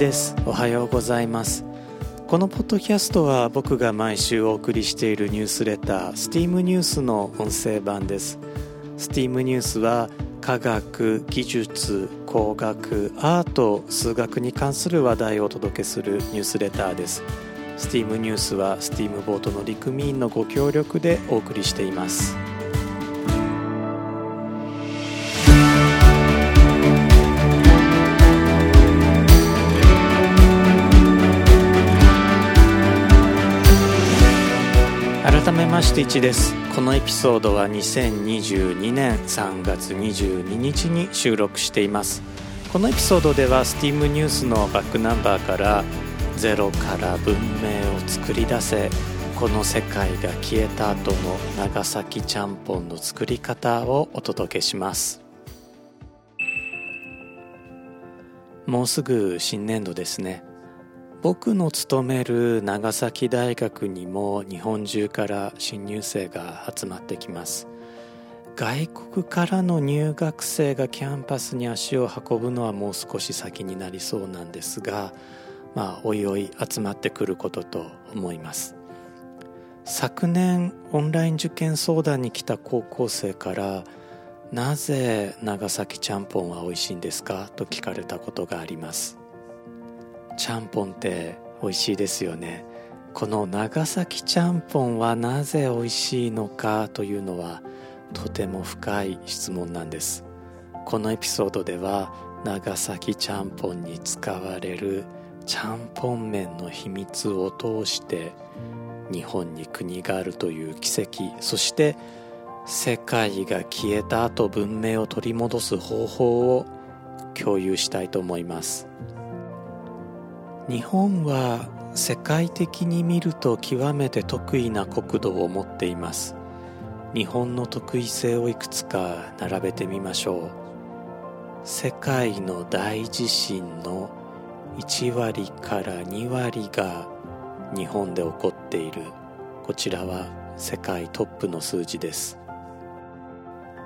です。おはようございます。このポッドキャストは僕が毎週お送りしているニュースレター STEAM ニュースの音声版です。STEAM ニュースは科学技術工学アート数学に関する話題をお届けするニュースレターです。STEAM ニュースは STEAM ボートの陸務員のご協力でお送りしています。改めまして1です。このエピソードは2022年3月22日に収録しています。このエピソードでは STEAM ニュースのバックナンバーからゼロから文明を作り出せこの世界が消えた後の長崎ちゃんぽんの作り方をお届けします。もうすぐ新年度ですね。僕の勤める長崎大学にも日本中から新入生が集まってきます。外国からの入学生がキャンパスに足を運ぶのはもう少し先になりそうなんですがまあおいおい集まってくることと思います。昨年オンライン受験相談に来た高校生からなぜ長崎ちゃんぽんは美味しいんですか？と聞かれたことがあります。ちゃんぽんって美味しいですよね。この長崎ちゃんぽんはなぜ美味しいのかというのはとても深い質問なんです。このエピソードでは長崎ちゃんぽんに使われるちゃんぽん麺の秘密を通して日本に国があるという奇跡そして世界が消えた後文明を取り戻す方法を共有したいと思います。日本は世界的に見ると極めて得意な国土を持っています。日本の得意性をいくつか並べてみましょう。世界の大地震の1割から2割が日本で起こっている。こちらは世界トップの数字です。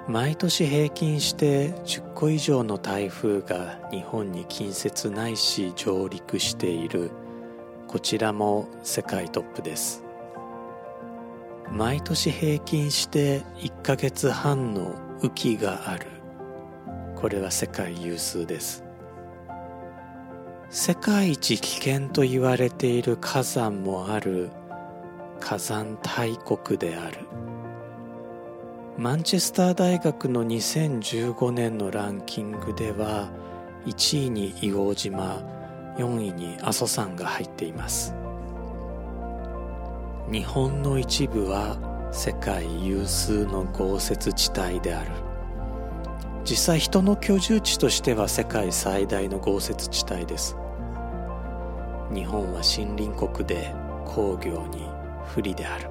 毎年平均して10個以上の台風が日本に近接ないし上陸しているこちらも世界トップです。毎年平均して1ヶ月半の雨季がある。これは世界有数です。世界一危険と言われている火山もある火山大国である。マンチェスター大学の2015年のランキングでは1位に硫黄島4位に阿蘇山が入っています。日本の一部は世界有数の豪雪地帯である。実際人の居住地としては世界最大の豪雪地帯です。日本は森林国で工業に不利である。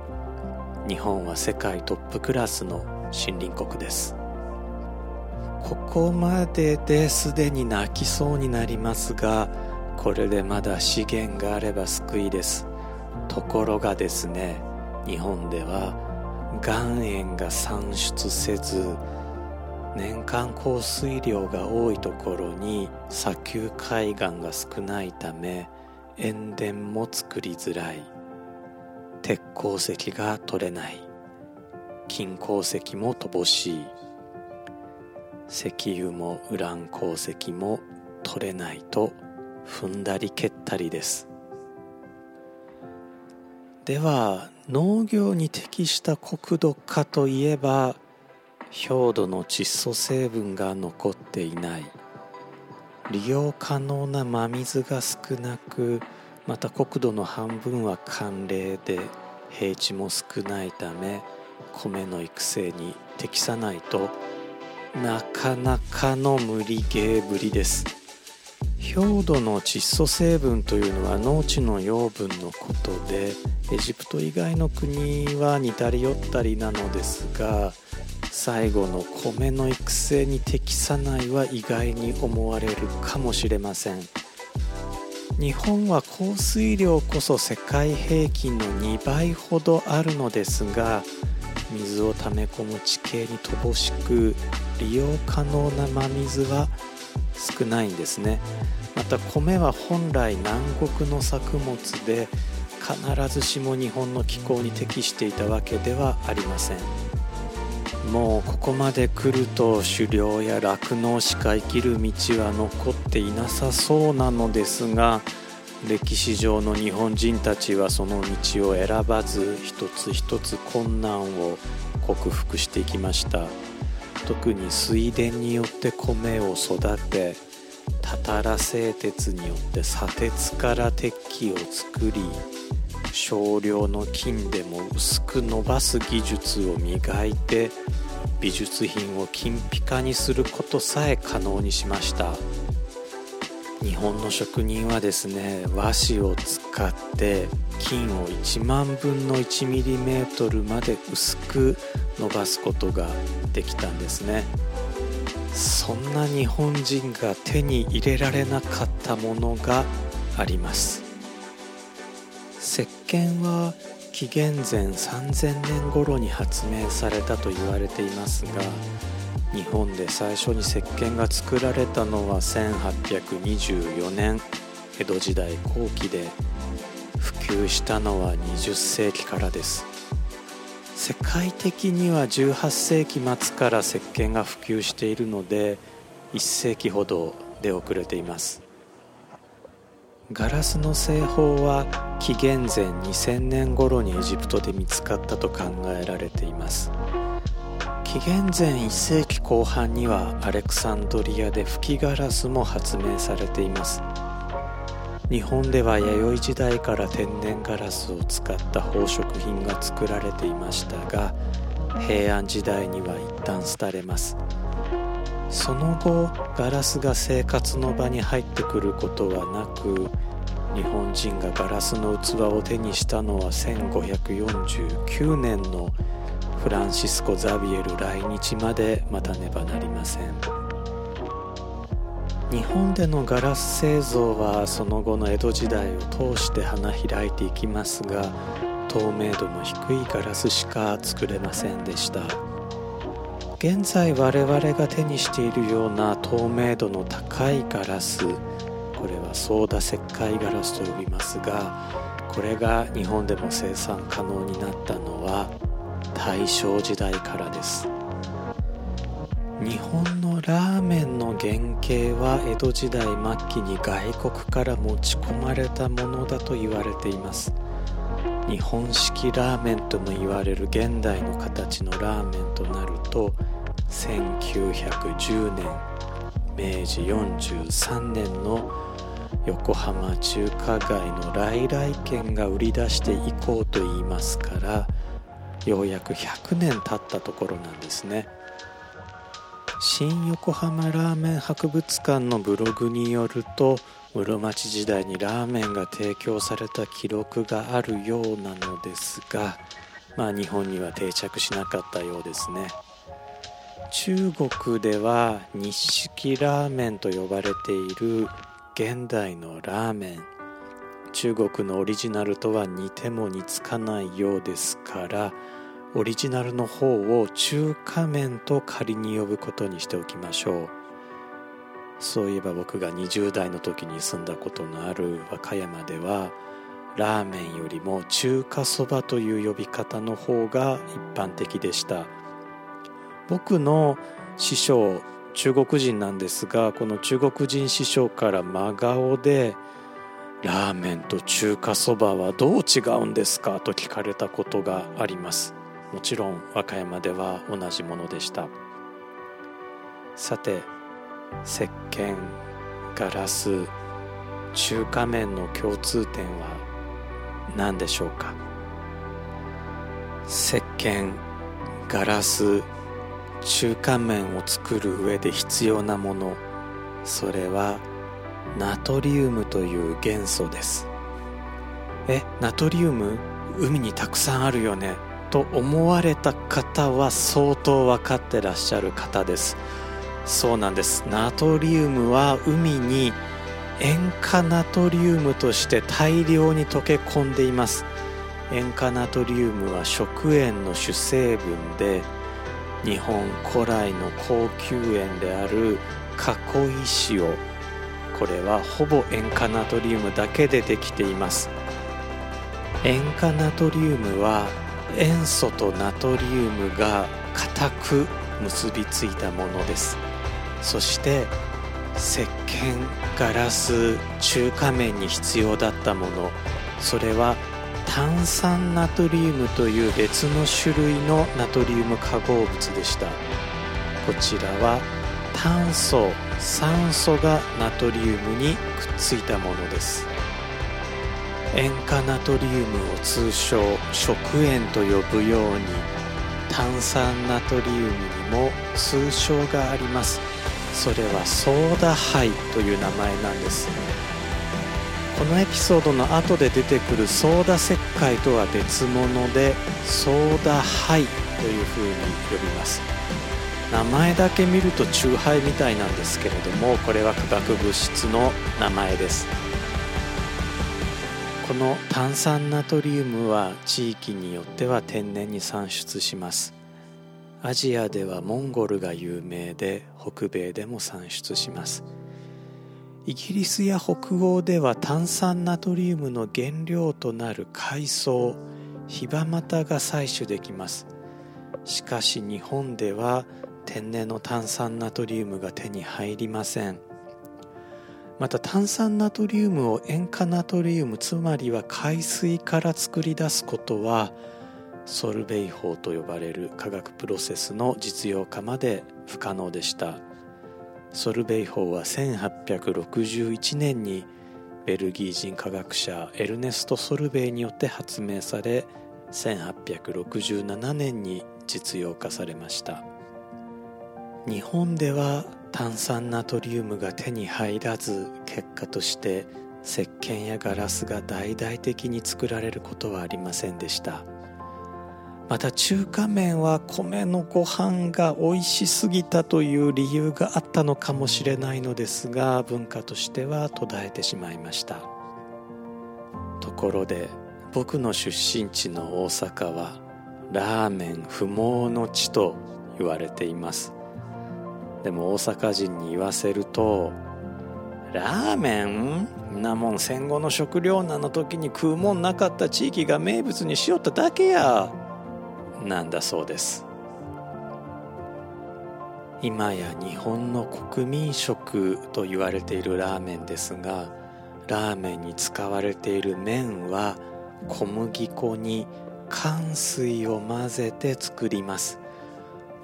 日本は世界トップクラスの森林国です。ここまでですでに泣きそうになりますがこれでまだ資源があれば救いです。ところがですね日本では岩塩が産出せず年間降水量が多いところに砂丘海岸が少ないため塩田も作りづらい。鉄鉱石が取れない。金鉱石も乏しい。石油もウラン鉱石も取れないと踏んだり蹴ったりです。では農業に適した国土かといえば表土の窒素成分が残っていない。利用可能な真水が少なくまた国土の半分は寒冷で平地も少ないため米の育成に適さないとなかなかの無理ゲーぶりです。表土の窒素成分というのは農地の養分のことでエジプト以外の国は似たり寄ったりなのですが最後の米の育成に適さないは意外に思われるかもしれません。日本は降水量こそ世界平均の2倍ほどあるのですが水を溜め込む地形に乏しく利用可能な真水は少ないんですね、また米は本来南国の作物で必ずしも日本の気候に適していたわけではありません。もうここまで来ると狩猟や酪農しか生きる道は残っていなさそうなのですが歴史上の日本人たちはその道を選ばず一つ一つ困難を克服していきました。特に水田によって米を育てたたら製鉄によって砂鉄から鉄器を作り少量の金でも薄く伸ばす技術を磨いて美術品を金ピカにすることさえ可能にしました。日本の職人はですね和紙を使って金を1万分の 1mm まで薄く伸ばすことができたんですね。そんな日本人が手に入れられなかったものがあります。石鹸は紀元前3000年頃に発明されたと言われていますが日本で最初に石鹸が作られたのは1824年江戸時代後期で普及したのは20世紀からです。世界的には18世紀末から石鹸が普及しているので1世紀ほど出遅れています。ガラスの製法は紀元前2000年頃にエジプトで見つかったと考えられています。紀元前1世紀後半にはアレクサンドリアで吹きガラスも発明されています。日本では弥生時代から天然ガラスを使った宝飾品が作られていましたが平安時代には一旦廃れます。その後ガラスが生活の場に入ってくることはなく日本人がガラスの器を手にしたのは1549年のフランシスコ・ザビエル来日まで待たねばなりません。日本でのガラス製造はその後の江戸時代を通して花開いていきますが透明度の低いガラスしか作れませんでした。現在我々が手にしているような透明度の高いガラスこれはソーダ石灰ガラスと呼びますがこれが日本でも生産可能になったのは大正時代からです。日本のラーメンの原型は江戸時代末期に外国から持ち込まれたものだと言われています。日本式ラーメンとも言われる現代の形のラーメンとなると1910年明治43年の横浜中華街の来来軒が売り出していこうと言いますからようやく100年経ったところなんですね。新横浜ラーメン博物館のブログによると室町時代にラーメンが提供された記録があるようなのですがまあ日本には定着しなかったようですね。中国では日式ラーメンと呼ばれている現代のラーメン。中国のオリジナルとは似ても似つかないようですからオリジナルの方を中華麺と仮に呼ぶことにしておきましょう。そういえば僕が20代の時に住んだことのある和歌山ではラーメンよりも中華そばという呼び方の方が一般的でした。僕の師匠中国人なんですがこの中国人師匠から真顔で「ラーメンと中華そばはどう違うんですか?」と聞かれたことがありますもちろん和歌山では同じものでしたさて石鹸ガラス中華麺の共通点は何でしょうか？石鹸ガラス中華麺を作る上で必要なものそれはナトリウムという元素です。えナトリウム？海にたくさんあるよね。と思われた方は相当分かってらっしゃる方です。そうなんです。ナトリウムは海に塩化ナトリウムとして大量に溶け込んでいます。塩化ナトリウムは食塩の主成分で日本古来の高級塩である囲い塩これはほぼ塩化ナトリウムだけでできています。塩化ナトリウムは塩素とナトリウムが固く結びついたものです。そして石鹸ガラス中華麺に必要だったもの。それは炭酸ナトリウムという別の種類のナトリウム化合物でした。こちらは炭素酸素がナトリウムにくっついたものです。塩化ナトリウムを通称食塩と呼ぶように炭酸ナトリウムにも通称があります。それはソーダ灰という名前なんです。このエピソードの後で出てくるソーダ石灰とは別物でソーダ灰という風に呼びます。名前だけ見るとチューハイみたいなんですけれどもこれは化学物質の名前です。この炭酸ナトリウムは地域によっては天然に産出します。アジアではモンゴルが有名で北米でも産出します。イギリスや北欧では炭酸ナトリウムの原料となる海藻ヒバマタが採取できます。しかし日本では天然の炭酸ナトリウムが手に入りません。また炭酸ナトリウムを塩化ナトリウムつまりは海水から作り出すことはソルベイ法と呼ばれる化学プロセスの実用化まで不可能でした。ソルベイ法は1861年にベルギー人科学者エルネスト・ソルベイによって発明され1867年に実用化されました。日本では炭酸ナトリウムが手に入らず結果として石鹸やガラスが大々的に作られることはありませんでした。また中華麺は米のご飯が美味しすぎたという理由があったのかもしれないのですが文化としては途絶えてしまいました。ところで僕の出身地の大阪はラーメン不毛の地と言われています。でも大阪人に言わせるとラーメンなもん戦後の食糧難の時に食うもんなかった地域が名物にしよっただけやなんだそうです。今や日本の国民食と言われているラーメンですがラーメンに使われている麺は小麦粉に寒水を混ぜて作ります。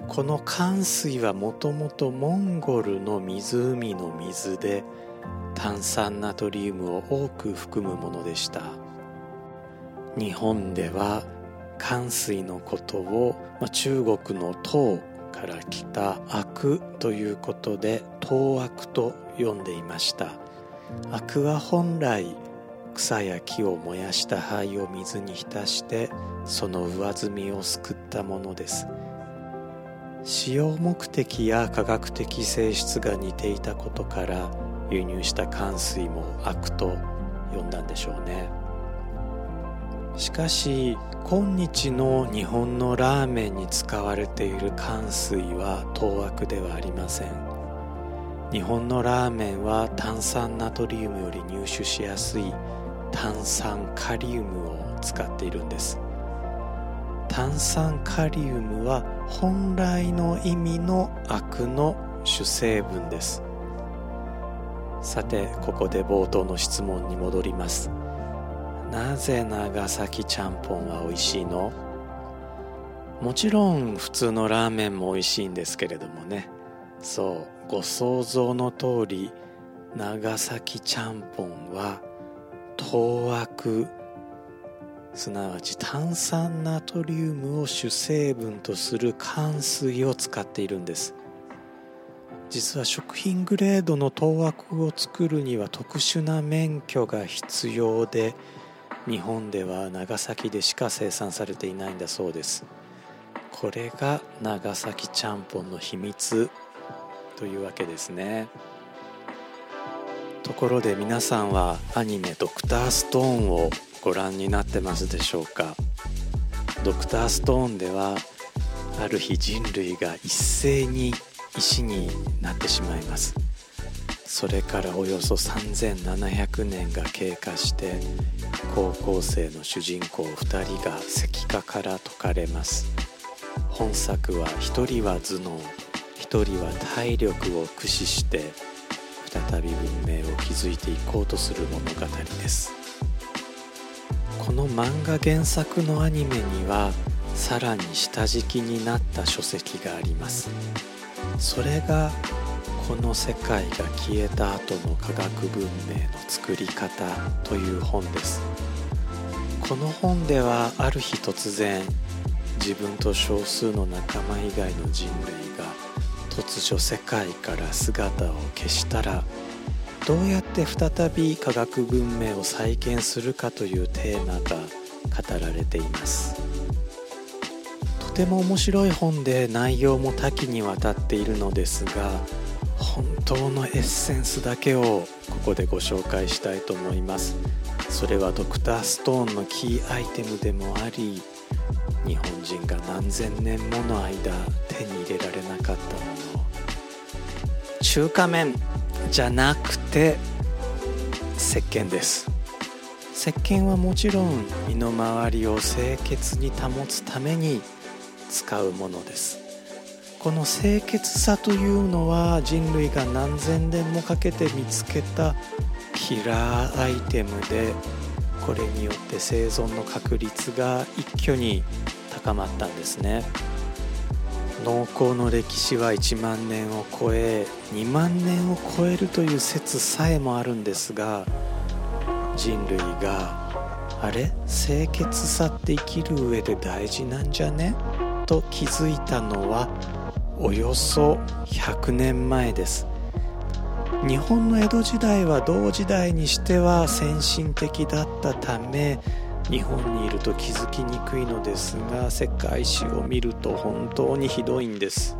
この寒水はもともとモンゴルの湖の水で炭酸ナトリウムを多く含むものでした。日本では寒水のことを、まあ、中国の唐から来た悪ということで東悪と呼んでいました。悪は本来草や木を燃やした灰を水に浸してその上澄みをすくったものです。使用目的や科学的性質が似ていたことから輸入した寒水も悪と呼んだんでしょうね。しかし今日の日本のラーメンに使われている寒水は当悪ではありません。日本のラーメンは炭酸ナトリウムより入手しやすい炭酸カリウムを使っているんです。炭酸カリウムは本来の意味の悪の主成分です。さてここで冒頭の質問に戻ります。なぜ長崎ちゃんぽんは美味しいの？もちろん普通のラーメンも美味しいんですけれどもね。そうご想像の通り長崎ちゃんぽんは当悪すなわち炭酸ナトリウムを主成分とする寒水を使っているんです。実は食品グレードの当惑を作るには特殊な免許が必要で日本では長崎でしか生産されていないんだそうです。これが長崎ちゃんぽんの秘密というわけですね。ところで皆さんはアニメ「ドクターストーン」をご覧になってますでしょうか？ドクターストーンではある日人類が一斉に石になってしまいます。それからおよそ3700年が経過して高校生の主人公2人が石化から解かれます。本作は1人は頭脳1人は体力を駆使して再び文明を築いていこうとする物語です。この漫画原作のアニメにはさらに下敷きになった書籍があります。それがこの世界が消えた後の科学文明の作り方という本です。この本ではある日突然自分と少数の仲間以外の人類突如世界から姿を消したらどうやって再び科学文明を再建するかというテーマが語られています。とても面白い本で内容も多岐にわたっているのですが本当のエッセンスだけをここでご紹介したいと思います。それはドクターストーンのキーアイテムでもあり日本人が何千年もの間手に入れられなかったもの。中華麺じゃなくて石鹸です。石鹸はもちろん身の回りを清潔に保つために使うものです。この清潔さというのは人類が何千年もかけて見つけたキラーアイテムでこれによって生存の確率が一挙に高まったんですね。農耕の歴史は1万年を超え2万年を超えるという説さえもあるんですが人類があれ？清潔さって生きる上で大事なんじゃね？と気づいたのはおよそ100年前です。日本の江戸時代は同時代にしては先進的だったため日本にいると気づきにくいのですが世界史を見ると本当にひどいんです。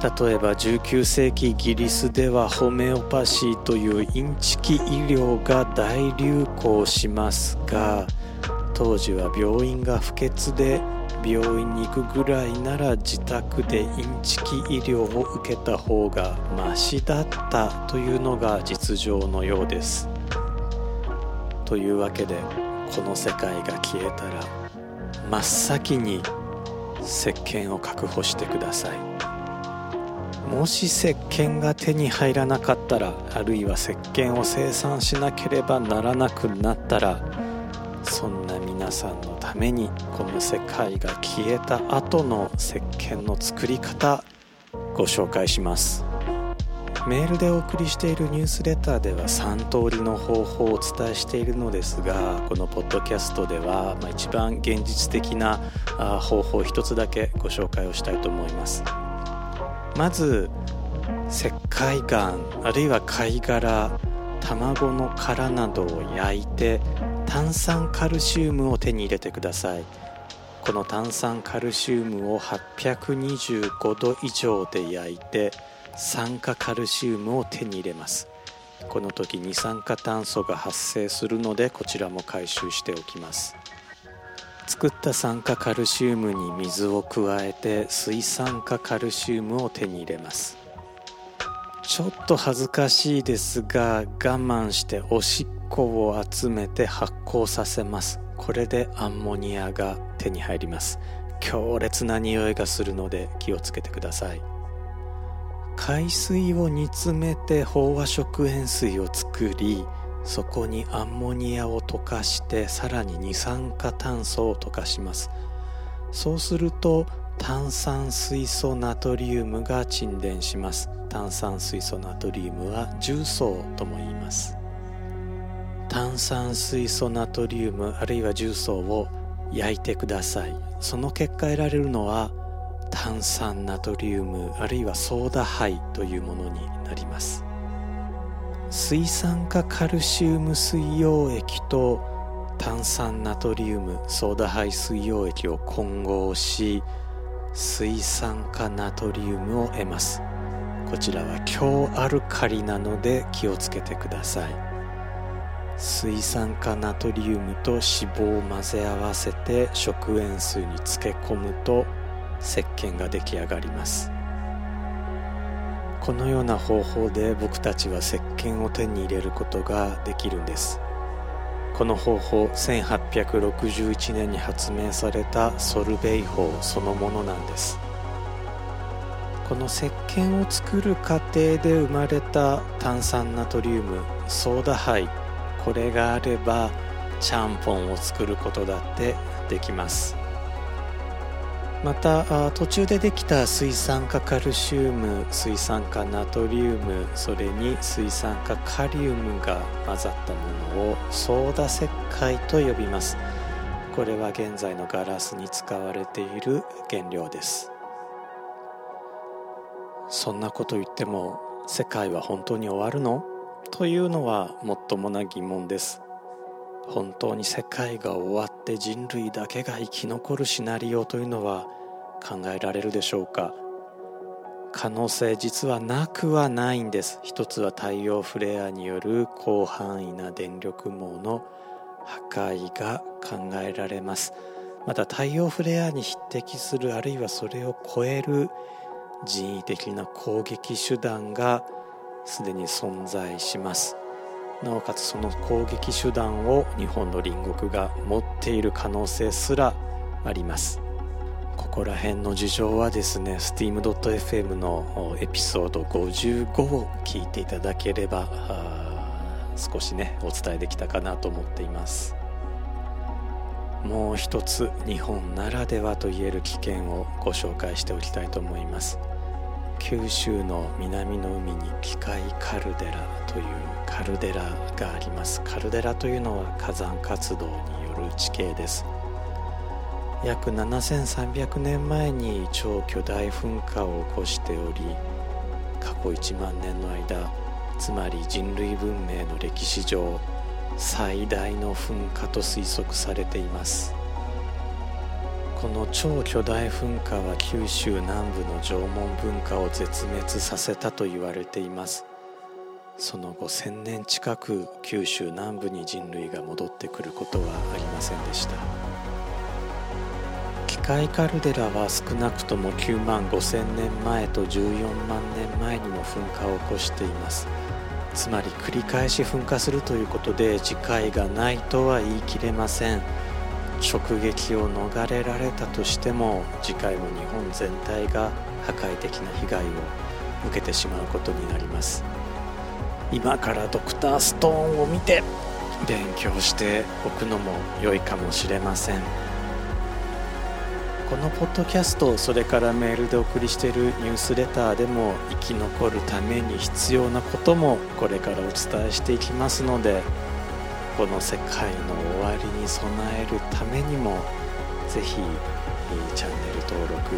例えば19世紀イギリスではホメオパシーというインチキ医療が大流行しますが当時は病院が不潔で病院に行くぐらいなら自宅でインチキ医療を受けた方がマシだったというのが実情のようです。というわけでこの世界が消えたら真っ先に石鹸を確保してください。もし石鹸が手に入らなかったらあるいは石鹸を生産しなければならなくなったらそんな皆さんのためにこの世界が消えた後の石鹸の作り方ご紹介します。メールでお送りしているニュースレターでは3通りの方法をお伝えしているのですがこのポッドキャストでは、一番現実的な方法一つだけご紹介をしたいと思います。まず石灰岩あるいは貝殻卵の殻などを焼いて炭酸カルシウムを手に入れてください。この炭酸カルシウムを825度以上で焼いて酸化カルシウムを手に入れます。この時二酸化炭素が発生するのでこちらも回収しておきます。作った酸化カルシウムに水を加えて水酸化カルシウムを手に入れます。ちょっと恥ずかしいですが我慢しておしっこを集めて発酵させます。これでアンモニアが手に入ります。強烈な匂いがするので気をつけてください。海水を煮詰めて飽和食塩水を作りそこにアンモニアを溶かしてさらに二酸化炭素を溶かします。そうすると炭酸水素ナトリウムが沈殿します。炭酸水素ナトリウムは重曹とも言います。炭酸水素ナトリウムあるいは重曹を焼いてください。その結果得られるのは炭酸ナトリウムあるいはソーダ灰というものになります。水酸化カルシウム水溶液と炭酸ナトリウムソーダ灰水溶液を混合し水酸化ナトリウムを得ます。こちらは強アルカリなので気をつけてください。水酸化ナトリウムと脂肪を混ぜ合わせて食塩水に漬け込むと石鹸が出来上がります。このような方法で僕たちは石鹸を手に入れることができるんです。この方法1861年に発明されたソルベイ法そのものなんです。この石鹸を作る過程で生まれた炭酸ナトリウムソーダ灰これがあればちゃんぽんを作ることだってできます。また途中でできた水酸化カルシウム水酸化ナトリウムそれに水酸化カリウムが混ざったものをソーダ石灰と呼びます。これは現在のガラスに使われている原料です。そんなこと言っても世界は本当に終わるの？というのはもっともな疑問です。本当に世界が終わって人類だけが生き残るシナリオというのは考えられるでしょうか？可能性実はなくはないんです。一つは太陽フレアによる広範囲な電力網の破壊が考えられます。また太陽フレアに匹敵するあるいはそれを超える人為的な攻撃手段がすでに存在します。なおかつその攻撃手段を日本の隣国が持っている可能性すらあります。ここら辺の事情はですね steam.fm のエピソード55を聞いていただければ少しねお伝えできたかなと思っています。もう一つ日本ならではといえる危険をご紹介しておきたいと思います。九州の南の海に機械カルデラというカルデラがあります。カルデラというのは火山活動による地形です。約7300年前に超巨大噴火を起こしており過去1万年の間つまり人類文明の歴史上最大の噴火と推測されています。この超巨大噴火は九州南部の縄文文化を絶滅させたと言われています。その後1000年近く九州南部に人類が戻ってくることはありませんでした。機械カルデラは少なくとも9万5000年前と14万年前にも噴火を起こしています。つまり繰り返し噴火するということで次回がないとは言い切れません。直撃を逃れられたとしても次回も日本全体が破壊的な被害を受けてしまうことになります。今からドクターストーンを見て勉強しておくのも良いかもしれません。このポッドキャストそれからメールでお送りしているニュースレターでも生き残るために必要なこともこれからお伝えしていきますのでこの世界の終備えるためにもぜひチャンネル登録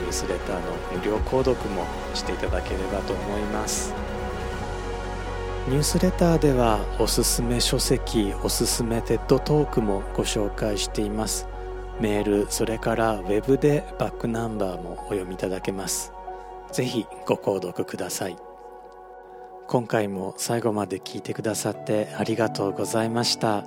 ニュースレターの無料購読もしていただければと思います。ニュースレターではおすすめ書籍おすすめテッドトークもご紹介しています。メールそれからウェブでバックナンバーもお読みいただけます。ぜひご購読ください。今回も最後まで聞いてくださってありがとうございました。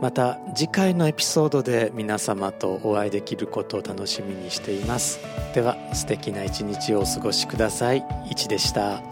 また次回のエピソードで皆様とお会いできることを楽しみにしています。では素敵な一日をお過ごしください。いちでした。